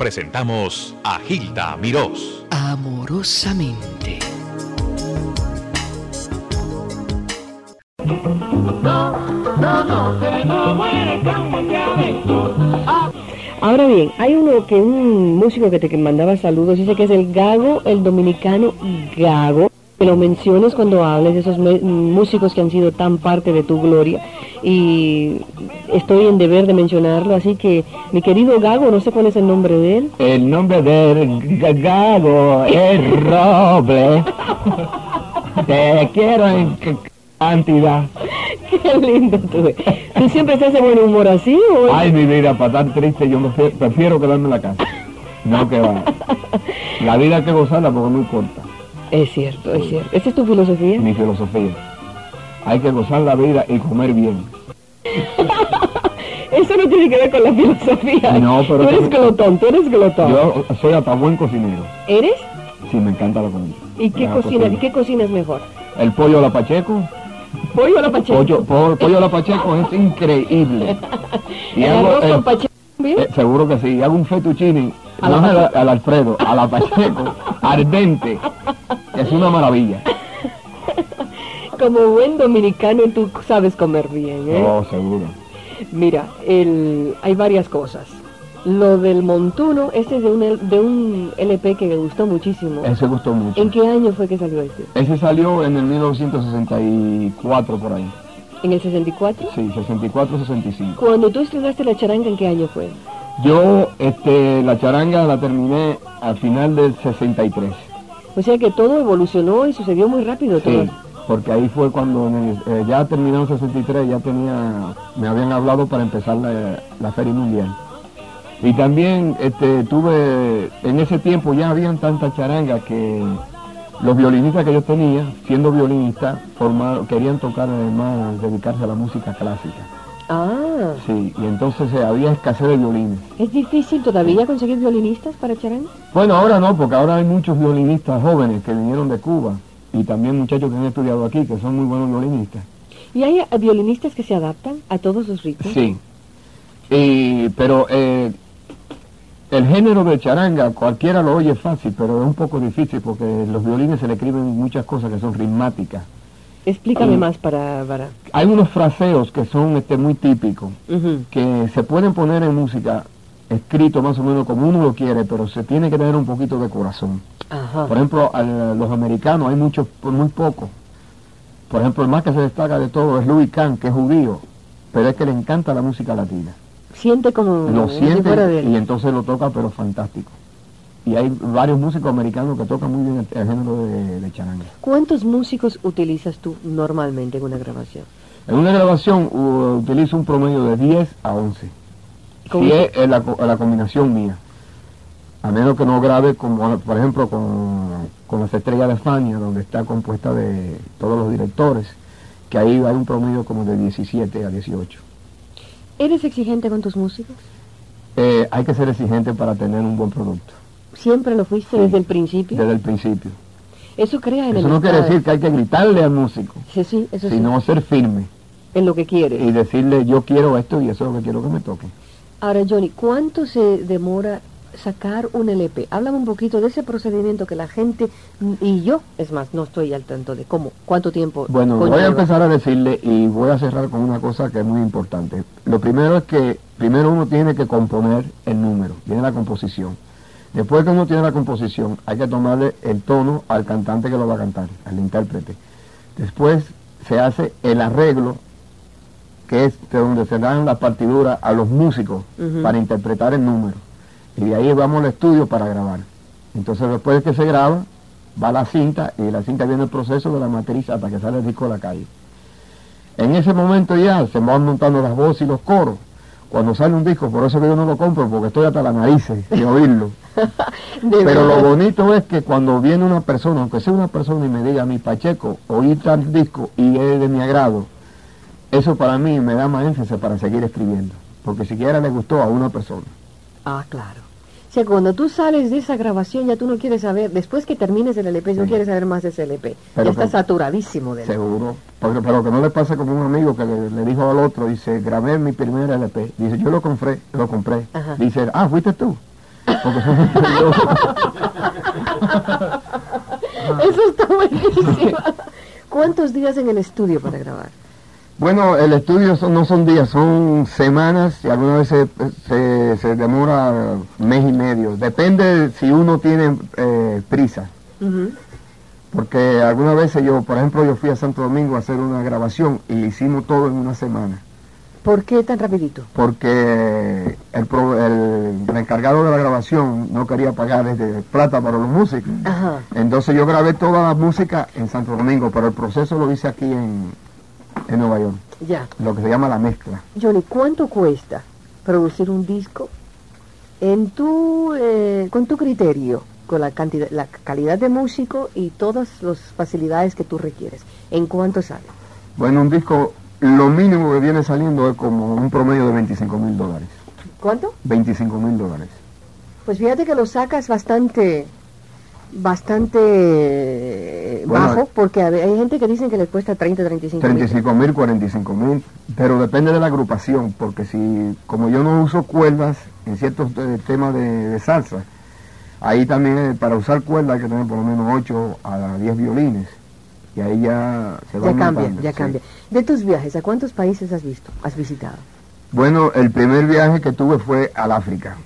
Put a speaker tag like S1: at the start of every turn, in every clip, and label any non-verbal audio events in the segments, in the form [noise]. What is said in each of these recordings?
S1: presentamos a Gilda Mirós.
S2: Amorosamente.
S3: Ahora bien, hay uno que un músico que te mandaba saludos dice que es el Gago, el dominicano Gago. Que lo menciones cuando hables de esos músicos que han sido tan parte de tu gloria. Y estoy en deber de mencionarlo, así que mi querido Gago, no sé cuál es el nombre de él.
S4: El nombre del g- gago es Roble. Te quiero en cantidad. [laughs]
S3: Qué lindo tú. ¿Tú siempre estás de buen humor así o
S4: Ay, mi vida, para estar triste yo prefiero, prefiero quedarme en la casa. No que va. [laughs] La vida hay que gozarla porque es muy corta.
S3: Es cierto, es cierto. ¿Esa es tu filosofía?
S4: Mi filosofía. Hay que gozar la vida y comer bien. [laughs]
S3: Eso no tiene que ver con la filosofía.
S4: No, pero
S3: Tú eres glotón, tú eres glotón.
S4: Yo soy hasta buen cocinero.
S3: ¿Eres?
S4: Sí, me encanta la comida.
S3: ¿Y qué
S4: cocina.
S3: ¿Y qué cocinas mejor?
S4: El pollo a la Pacheco.
S3: Pollo a la pacheco.
S4: Pollo, po- pollo a la Pacheco es increíble. [laughs] Y
S3: ¿El
S4: hago
S3: arroz
S4: el-
S3: con pacheco?
S4: Eh, seguro que sí. Hago un fettuccine,
S3: A
S4: no
S3: la
S4: al, al Alfredo, a la Pacheco, [laughs] ardente. Es una maravilla.
S3: Como buen dominicano tú sabes comer bien, ¿eh?
S4: Oh, seguro.
S3: Mira, el, hay varias cosas. Lo del montuno, este es de un, de un LP que me gustó muchísimo.
S4: Ese gustó mucho.
S3: ¿En qué año fue que salió ese?
S4: Ese salió en el 1964 por ahí.
S3: ¿En el 64?
S4: Sí, 64-65.
S3: Cuando tú estrenaste la charanga, ¿en qué año fue?
S4: Yo, este, la charanga la terminé al final del 63.
S3: O sea que todo evolucionó y sucedió muy rápido todo.
S4: Porque ahí fue cuando eh, ya terminó en 63, ya tenía, me habían hablado para empezar la, la Feria Mundial. Y también este, tuve, en ese tiempo ya habían tantas charangas que los violinistas que yo tenía, siendo violinista, querían tocar además, dedicarse a la música clásica.
S3: Ah,
S4: Sí, y entonces eh, había escasez de violines.
S3: ¿es difícil todavía conseguir violinistas para charanga?
S4: Bueno, ahora no, porque ahora hay muchos violinistas jóvenes que vinieron de Cuba y también muchachos que han estudiado aquí, que son muy buenos violinistas.
S3: ¿Y hay violinistas que se adaptan a todos los ritmos?
S4: Sí. Y, pero eh, el género de charanga, cualquiera lo oye fácil, pero es un poco difícil porque los violines se le escriben muchas cosas que son ritmáticas.
S3: Explícame más para... para...
S4: Hay unos fraseos que son este, muy típicos, que se pueden poner en música escrito más o menos como uno lo quiere, pero se tiene que tener un poquito de corazón.
S3: Ajá.
S4: Por ejemplo, a los americanos hay muchos, muy pocos. Por ejemplo, el más que se destaca de todo es Louis Kahn, que es judío, pero es que le encanta la música latina.
S3: Siente como...
S4: Lo siente
S3: de
S4: y entonces lo toca, pero fantástico. Y hay varios músicos americanos que tocan muy bien el, el género de, de charanga.
S3: ¿Cuántos músicos utilizas tú normalmente en una grabación?
S4: En una grabación uh, utilizo un promedio de 10 a 11.
S3: ¿Cómo
S4: Si es la, la combinación mía. A menos que no grabe, como por ejemplo con, con las estrellas de España, donde está compuesta de todos los directores, que ahí hay un promedio como de 17 a 18.
S3: ¿Eres exigente con tus músicos?
S4: Eh, hay que ser exigente para tener un buen producto,
S3: ¿Siempre lo fuiste
S4: Sí.
S3: desde el principio?
S4: desde el principio.
S3: Eso crea en
S4: Eso no quiere decir que hay que gritarle al músico,
S3: Sí, sí, eso sí.
S4: sino ser firme
S3: En lo que quieres.
S4: y decirle yo quiero esto y eso es lo que quiero que me toque.
S3: Ahora, Johnny, ¿cuánto se demora sacar un LP? Háblame un poquito de ese procedimiento que la gente, y yo, es más, no estoy al tanto de cómo, cuánto tiempo
S4: Bueno, voy a empezar a decirle y voy a cerrar con una cosa que es muy importante. Lo primero es que primero uno tiene que componer el número, tiene la composición. Después que uno tiene la composición, hay que tomarle el tono al cantante que lo va a cantar, al intérprete. Después se hace el arreglo, que es de donde se dan las partituras a los músicos para interpretar el número. Y de ahí vamos al estudio para grabar. Entonces después de que se graba, va la cinta y de la cinta viene el proceso de la matriz hasta que sale el disco a la calle. En ese momento ya se van montando las voces y los coros. Cuando sale un disco, por eso que yo no lo compro, porque estoy hasta las narices de oírlo. [laughs] Pero lo bonito es que cuando viene una persona, aunque sea una persona y me diga, mi Pacheco, oí tal disco y es de mi agrado, eso para mí me da más énfasis para seguir escribiendo. Porque siquiera le gustó a una persona.
S3: Ah, claro. O sea, cuando tú sales de esa grabación ya tú no quieres saber, después que termines el LP, no quieres saber más de ese LP.
S4: Pero
S3: ya está
S4: que-
S3: saturadísimo de él.
S4: Seguro. Pero, pero que no le pasa como un amigo que le, le dijo al otro, dice, grabé mi primer LP. Dice, yo lo compré, lo compré.
S3: Ajá.
S4: Dice, ah, fuiste tú. [laughs] [laughs]
S3: Eso está buenísimo. ¿Cuántos días en el estudio para grabar?
S4: Bueno, el estudio son- no son días, son semanas y algunas veces se, se demora mes y medio. Depende si uno tiene eh, prisa. Porque algunas veces yo, por ejemplo, yo fui a Santo Domingo a hacer una grabación y hicimos todo en una semana.
S3: ¿Por qué tan rapidito?
S4: Porque el, pro- el- el encargado de la grabación no quería pagar este, plata para los músicos.
S3: Ajá.
S4: Entonces yo grabé toda la música en Santo Domingo, pero el proceso lo hice aquí en, en Nueva York,
S3: Ya.
S4: lo que se llama la mezcla.
S3: Johnny, ¿cuánto cuesta producir un disco en tu, eh, con tu criterio, con la cantidad, la calidad de músico y todas las facilidades que tú requieres? ¿En cuánto sale?
S4: Bueno, un disco, lo mínimo que viene saliendo es como un promedio de 25 mil dólares.
S3: ¿Cuánto?
S4: 25 mil dólares.
S3: Pues fíjate que lo sacas bastante, bastante eh,
S4: Bueno,
S3: bajo, porque hay gente que dicen que les cuesta 30, 35 mil.
S4: 35 mil, 45 mil, pero depende de la agrupación, porque si, como yo no uso cuerdas en ciertos eh, temas de, de salsa, ahí también eh, para usar cuerdas hay que tener por lo menos 8 a 10 violines, y ahí ya se va
S3: Ya cambia, ya
S4: sí.
S3: cambia. De tus viajes, ¿a cuántos países has visto, has visitado?
S4: Bueno, el primer viaje que tuve fue al África.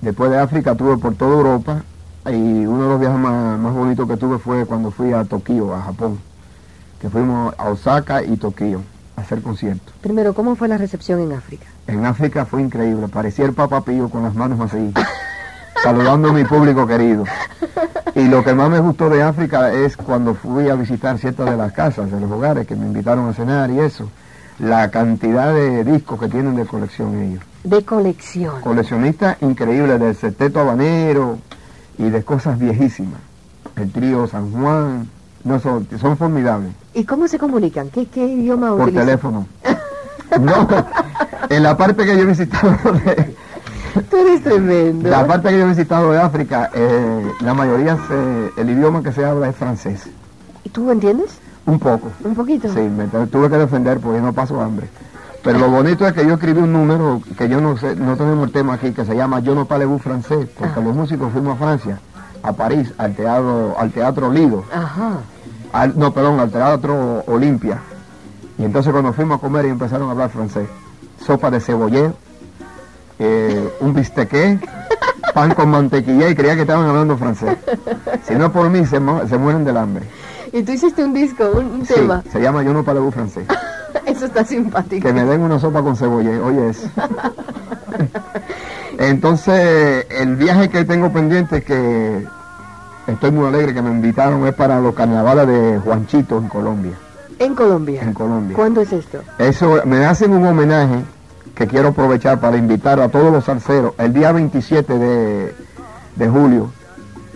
S4: Después de África tuve por toda Europa y uno de los viajes más, más bonitos que tuve fue cuando fui a Tokio, a Japón, que fuimos a Osaka y Tokio a hacer conciertos.
S3: Primero, ¿cómo fue la recepción en África?
S4: En África fue increíble, parecía el Papa Pío con las manos así, [laughs] saludando a mi público querido. Y lo que más me gustó de África es cuando fui a visitar ciertas de las casas, de los hogares que me invitaron a cenar y eso, la cantidad de discos que tienen de colección ellos.
S3: De colección.
S4: Coleccionistas increíbles del sexteto habanero y de cosas viejísimas. El trío San Juan, no son, son formidables.
S3: ¿Y cómo se comunican? ¿Qué, qué idioma
S4: Por
S3: utilizan?
S4: teléfono. [laughs] No, en la parte que yo he visitado de,
S3: Tú eres tremendo.
S4: la parte que yo he visitado de África, eh, la mayoría se- el idioma que se habla es francés.
S3: ¿Y tú entiendes?
S4: Un poco.
S3: Un poquito.
S4: Sí, me tu- tuve que defender porque no paso hambre. Pero lo bonito es que yo escribí un número que yo no sé, no tenemos el tema aquí, que se llama Yo no parle francés, porque los músicos fuimos a Francia, a París, al teatro, al teatro Lido,
S3: Ajá.
S4: al- no, perdón, al teatro Olimpia. Y entonces cuando fuimos a comer y empezaron a hablar francés, sopa de cebollé, eh, un bistequé, [laughs] pan con mantequilla y creía que estaban hablando francés. Si no por mí, se, mu- se mueren del hambre.
S3: Y tú hiciste un disco, un, un
S4: Sí,
S3: tema.
S4: se llama Yo no parle francés. [laughs] [laughs]
S3: Eso está simpático.
S4: Que me den una sopa con cebolla, oye eso. Entonces, el viaje que tengo pendiente que estoy muy alegre que me invitaron es para los carnavales de Juanchito en Colombia.
S3: En Colombia.
S4: En Colombia.
S3: ¿Cuándo es esto?
S4: Eso me hacen un homenaje que quiero aprovechar para invitar a todos los salseros el día 27 de, de julio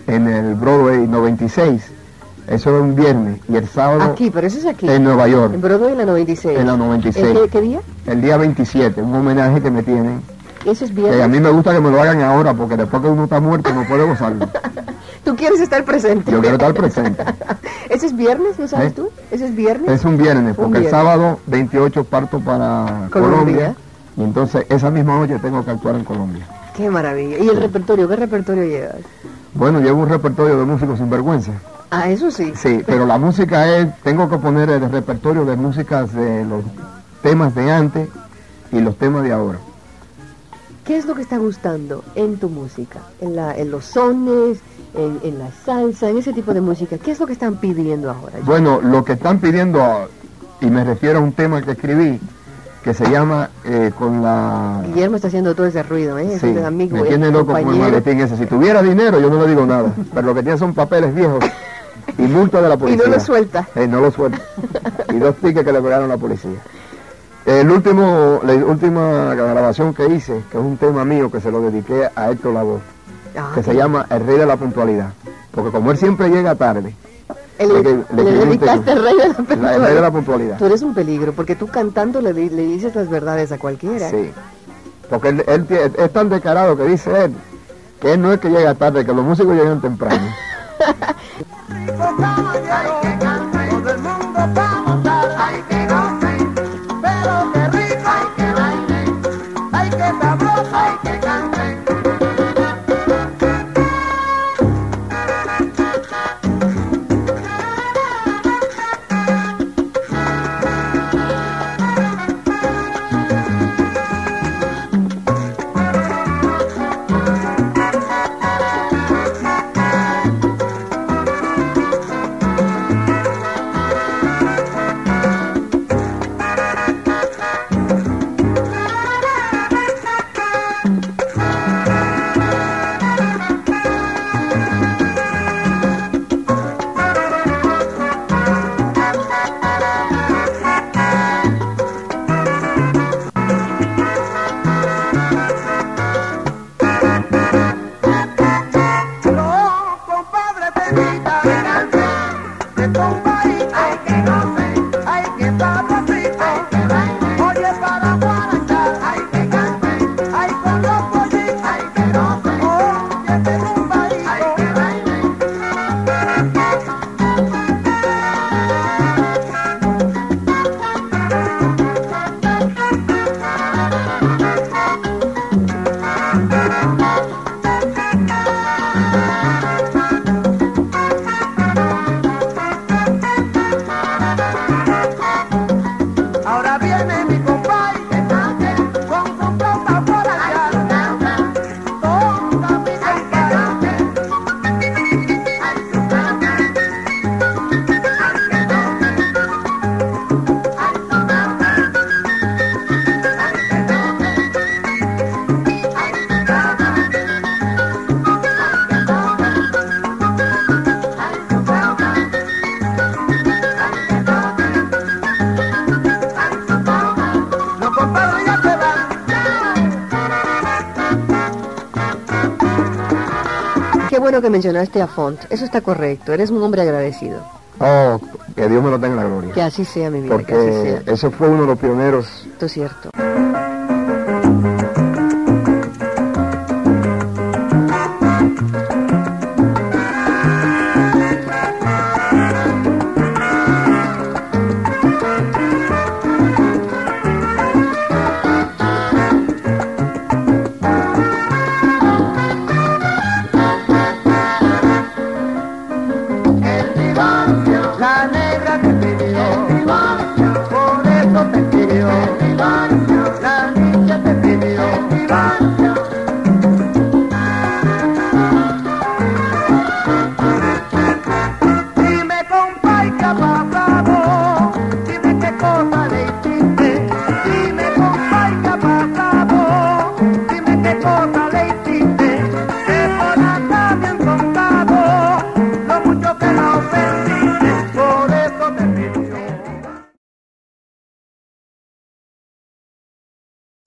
S4: en el Broadway 96. Eso es un viernes y el sábado
S3: Aquí, pero eso es aquí.
S4: en Nueva York.
S3: En Broadway, en la 96.
S4: En la 96.
S3: ¿En qué, qué día?
S4: El día 27, un homenaje que me tienen.
S3: Eso es
S4: Que a
S3: viernes.
S4: mí me gusta que me lo hagan ahora porque después que uno está muerto no puede gozarlo. [laughs]
S3: Tú quieres estar presente.
S4: Yo quiero estar presente. [laughs]
S3: ¿Eso es viernes, no sabes
S4: ¿Eh?
S3: tú? ¿Eso es viernes?
S4: Es un viernes,
S3: Un
S4: porque el
S3: viernes.
S4: sábado 28 parto para
S3: Colombia.
S4: Colombia. y entonces esa misma noche tengo que actuar en Colombia.
S3: Qué maravilla. ¿Y el repertorio? ¿Qué repertorio llevas?
S4: Bueno, llevo un repertorio de músicos sin vergüenza.
S3: Ah, eso sí.
S4: Sí, pero la música es, tengo que poner el repertorio de músicas de los temas de antes y los temas de ahora.
S3: ¿Qué es lo que está gustando en tu música? En, la, en los sones, en, en la salsa, en ese tipo de música. ¿Qué es lo que están pidiendo ahora?
S4: Bueno, lo que están pidiendo, y me refiero a un tema que escribí, que se llama eh, con la...
S3: Guillermo está haciendo todo ese ruido, ¿eh?
S4: Sí,
S3: amigo,
S4: me tiene loco con el maletín ese. Si tuviera dinero yo no le digo nada, pero lo que tiene son papeles viejos y multa de la
S3: Y
S4: policía.
S3: no lo suelta.
S4: Eh, no lo suelta. y dos tickets que le pegaron a la policía. El último, la última grabación que hice, que es un tema mío que se lo dediqué a Héctor Lavoe,
S3: Ah,
S4: que se llama El Rey de la Puntualidad. Porque como él siempre llega tarde,
S3: Le,
S4: le- le
S3: dedicaste
S4: tema.
S3: al rey de la
S4: la- el. Rey de la Puntualidad.
S3: Tú eres un peligro, porque tú cantando le, le dices las verdades a cualquiera.
S4: Sí. Porque él, él es tan descarado que dice él que él no es que llega tarde, que los músicos llegan temprano. [laughs]
S5: Hay que que
S3: mencionaste a Font. Eso está correcto. Eres un hombre agradecido.
S4: Oh, que Dios me lo tenga en la gloria.
S3: Que así sea, mi vida. que así
S4: Porque
S3: sea.
S4: ese fue uno de los pioneros
S3: Esto es cierto.